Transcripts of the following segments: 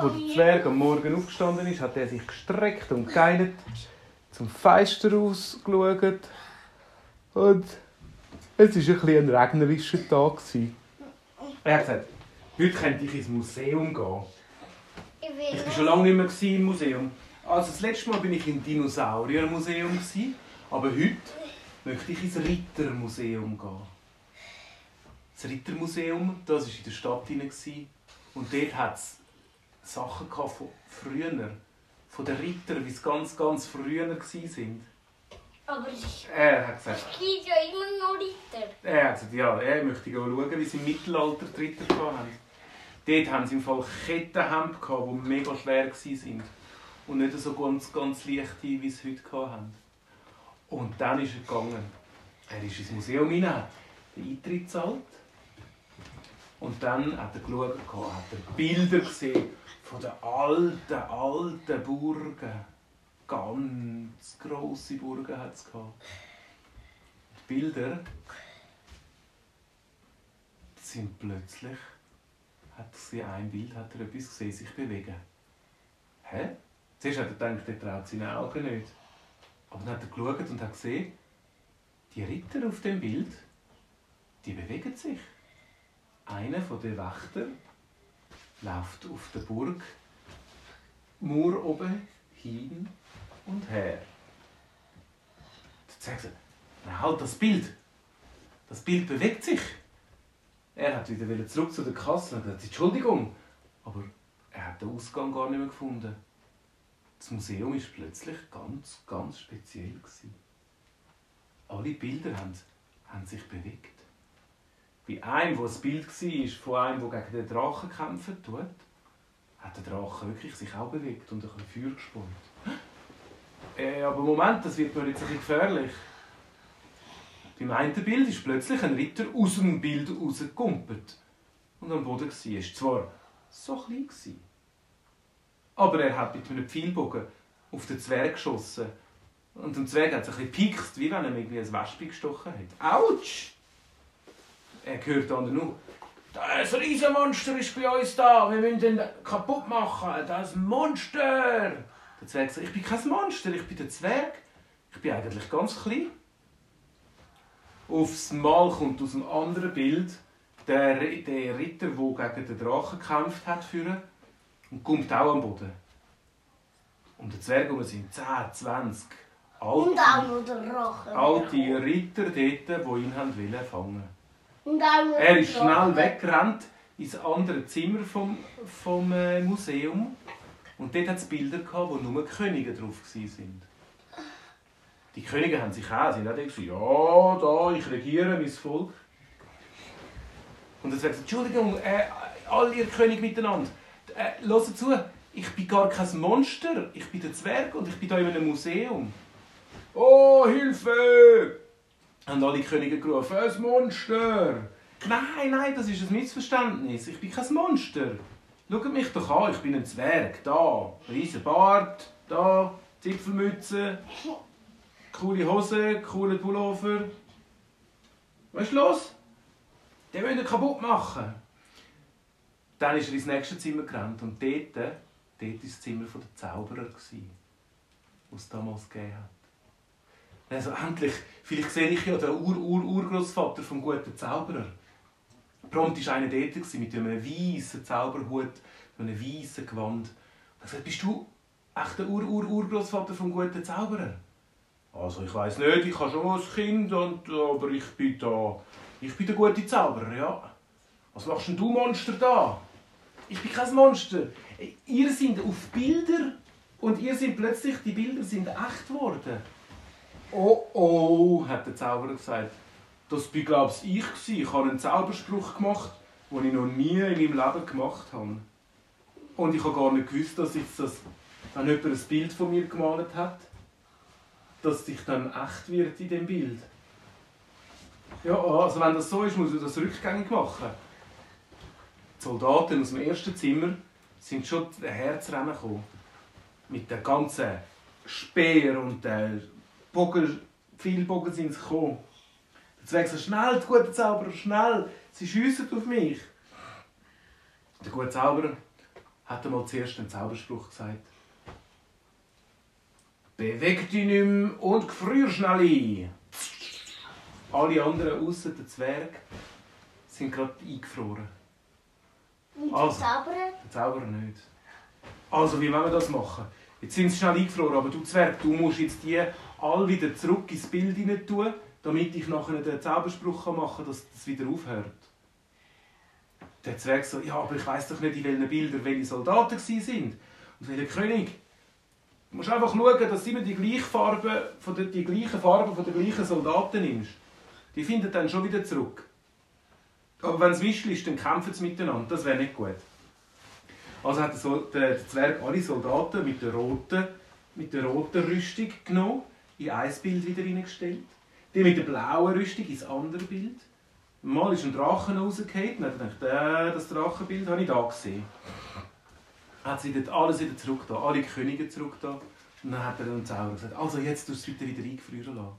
Wo der. Zwerg am Morgen aufgestanden ist, hat er sich gestreckt und geinert, zum Fenster rausgeschaut. Und es war ein, bisschen ein regnerischer Tag. gewesen. Er hat gesagt, heute könnte ich ins Museum gehen. Ich war schon lange nicht mehr im Museum. Also das letzte Mal bin ich im Dinosauriermuseum, aber heute möchte ich ins Rittermuseum gehen. Das Rittermuseum, das war in der Stadt und dort hat es Sachen gehabt von früher, von den Rittern, wie es ganz, ganz früher waren. Aber es Er hat gesagt, es gibt ja immer noch Ritter. er hat gesagt, ja, er möchte gerne schauen, wie sie im Mittelalter die Ritter hatten. Dort haben sie im Fall Kettenhemden, gehabt, die mega schwer waren. Und nicht so ganz, ganz leichte, wie sie heute hatten. Und dann ist er gegangen. Er ist ins Museum hinein, hat den Eintritt gezahlt. Und dann hat er geschaut, hat er Bilder gesehen von den alten, alten Burgen. Ganz grosse Burgen hat es gehabt. Die Bilder sind plötzlich, hat gesehen, ein Bild hat er etwas gesehen, sich bewegen. Hä? Zuerst hat er gedacht, er traut seinen Augen nicht. Aber dann hat er geschaut und hat gesehen, die Ritter auf dem Bild, die bewegen sich. Einer von den Wächter läuft auf der Burg Mauer oben hin und her. Dann sagt er, na halt das Bild. Das Bild bewegt sich. Er hat wieder wieder zurück zu der Kasse und hat gesagt, Entschuldigung, aber er hat den Ausgang gar nicht mehr gefunden. Das Museum ist plötzlich ganz, ganz speziell gewesen. Alle Bilder haben, haben sich bewegt. Bei einem, wo das Bild war, von einem, der gegen den Drachen kämpfen tut, hat der Drache wirklich sich auch bewegt und ein bisschen Feuer gesponnen. Äh, aber Moment, das wird mir jetzt ein bisschen gefährlich. Beim einen Bild ist plötzlich ein Ritter aus dem Bild rausgekumpelt. Und am Boden war zwar so klein, gewesen, aber er hat mit einem Pfeilbogen auf den Zwerg geschossen. Und dem Zwerg hat es ein bisschen gepikst, wie wenn er irgendwie ein Wespe gestochen hat. Autsch! Er hört dann nur, das Riesenmonster ist bei uns da, wir müssen ihn kaputt machen, das Monster! Der Zwerg sagt, ich bin kein Monster, ich bin der Zwerg. Ich bin eigentlich ganz klein. Aufs Mal kommt aus einem anderen Bild der, der Ritter, der gegen den Drachen gekämpft hat, führen und kommt auch am Boden. Und der Zwerg um sind 10, 20 Und alte, auch noch der Drache. alte Ritter dort, die ihn haben wollen fangen Und Er ist schnell weggerannt ins andere Zimmer vom, vom äh, Museum. Und dort hat es Bilder, gehabt, wo nur Könige drauf waren. Die Könige haben sich auch, sind auch gesagt, ja, da, ich regiere mein Volk. Und er sagt, Entschuldigung, äh, alle ihr Könige miteinander, äh, hört zu, ich bin gar kein Monster, ich bin der Zwerg und ich bin hier in einem Museum. Oh, Hilfe! Haben alle Könige gerufen, ein Monster! Nein, nein, das ist ein Missverständnis. Ich bin kein Monster. Schaut mich doch an, ich bin ein Zwerg. Da, riesen Bart, da, Zipfelmütze, coole Hose, cooler Pullover. Was ist los? Den wollen wir kaputt machen. Dann ist er ins nächste Zimmer gerannt und dort, dort war das Zimmer der Zauberer, das es damals gegeben hat. Also endlich, vielleicht sehe ich ja den Ur-Ur-Urgroßvater vom guten Zauberer. Prompt war einer dort mit einem weißen Zauberhut, mit einem weißen Gewand. Er gesagt, bist du echt der Ur-Ur-Urgroßvater vom guten Zauberer? Also ich weiß nicht, ich habe schon ein Kind, und, aber ich bin da. Ich bin der gute Zauberer, ja. Was machst denn du, Monster, da? Ich bin kein Monster. Ihr seid auf Bilder und ihr seid plötzlich, die Bilder sind echt geworden. Oh oh, hat der Zauberer gesagt. Das war, glaube ich, ich. Ich habe einen Zauberspruch gemacht, den ich noch nie in meinem Leben gemacht habe. Und ich habe gar nicht gewusst, dass ich das, wenn jemand ein Bild von mir gemalt hat, dass ich dann echt wird in dem Bild. Ja, also wenn das so ist, muss ich das rückgängig machen. Die Soldaten aus dem ersten Zimmer sind schon Herzrennen gekommen. Mit den ganzen Speer und den Bogen, Pfeilbogen sind sie gekommen. Der Zwerg sagt, schnell, die gute Zauberer, schnell, sie schiessen auf mich. Der gute Zauberer hat er mal zuerst einen Zauberspruch gesagt. Beweg dich nicht mehr und gefrier schnell ein. Alle anderen außer der Zwerg sind gerade eingefroren. Und Also. Zauberer? Der Zauberer nicht. Also, wie wollen wir das machen? Jetzt schnell eingefroren, aber du Zwerg, du musst jetzt die alle wieder zurück ins Bild hinein tun, damit ich nachher den Zauberspruch machen kann, dass das wieder aufhört. Der Zwerg so, ja, aber ich weiß doch nicht, in welchen Bildern welche Soldaten sind und welcher König. Du musst einfach schauen, dass du immer die gleiche Farbe, von der, die gleichen Farben von den gleichen Soldaten nimmst. Die finden dann schon wieder zurück. Aber wenn es Mischel ist, dann kämpfen sie miteinander. Das wäre nicht gut. Also hat der, Zwerg alle Soldaten mit der roten, mit der roten Rüstung genommen, in ein Bild wieder hineingestellt. Die mit der blauen Rüstung ins andere Bild. Mal ist ein Drachen rausgefallen, dann hat gedacht, äh, das Drachenbild habe ich da gesehen. Hat sie dort alles wieder zurück da, alle Könige zurück da. Und dann hat er dem Zauberer gesagt, also jetzt tust du es wieder eingefrieren lassen.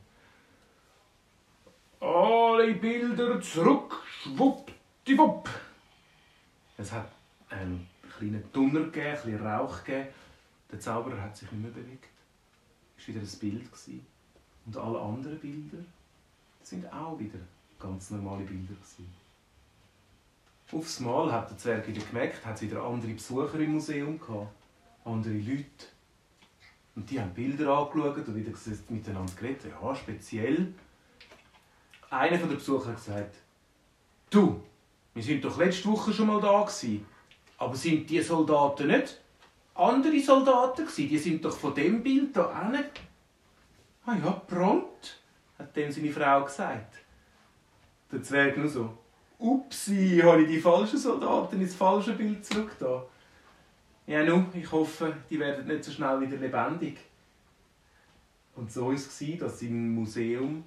Alle Bilder zurück, schwuppdiwupp. Es hat einen kleinen Donner gegeben, ein bisschen Rauch gegeben. Der Zauberer hat sich nicht mehr bewegt. Es war wieder ein Bild. gewesen. Und alle anderen Bilder sind auch wieder ganz normale Bilder. gewesen. Aufs Mal hat der Zwerg wieder gemerkt, hat es wieder andere Besucher im Museum gehabt. Andere Leute. Und die haben Bilder angeschaut und wieder miteinander geredet. Ja, speziell. Einer von den Besuchern hat gesagt, du, wir sind doch letzte Woche schon mal da gewesen. Aber sind die Soldaten nicht andere Soldaten gewesen? Die sind doch von dem Bild da hinten. Ah ja, prompt, hat dem seine Frau gesagt. Der Zwerg nur so, upsi, habe ich die falschen Soldaten ins falsche Bild zurück da. Ja, nun, ich hoffe, die werden nicht so schnell wieder lebendig. Und so war es, dass im Museum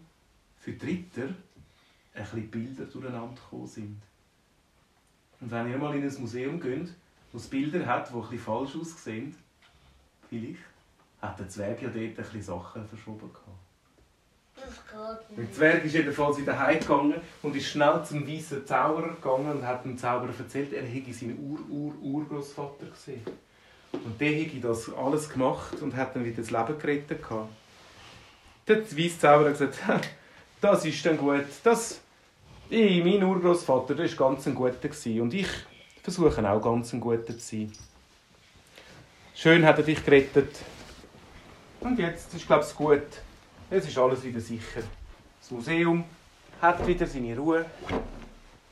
für die Ritter ein bisschen Bilder durcheinander gekommen sind. Und wenn ihr mal in ein Museum geht, das Bilder hat, die ein bisschen falsch aussehen, vielleicht, hat der Zwerg ja dort ein bisschen Sachen verschoben gehabt. Das geht Der. Zwerg ist jedenfalls wieder heimgegangen und ist schnell zum weißen Zauberer gegangen und hat dem Zauberer erzählt, er hätte seinen Ur-Ur-Urgroßvater gesehen. Und der hätte das alles gemacht und hat dann wieder das Leben gerettet. gehabt. Der weiße Zauberer hat gesagt, das ist dann gut. Das, ich, mein Urgroßvater, war ganz ein guter. Und ich versuche auch ganz ein guter zu sein. Schön hat er dich gerettet. Und jetzt ist, glaube ich, gut. Jetzt ist alles wieder sicher. Das Museum hat wieder seine Ruhe.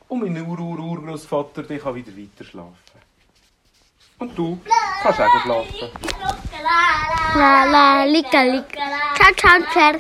Und mein Ur-Ur-Urgroßvater kann wieder weiter schlafen. Und du kannst auch schlafen. La la, lika, lika. Ciao, ciao, ciao.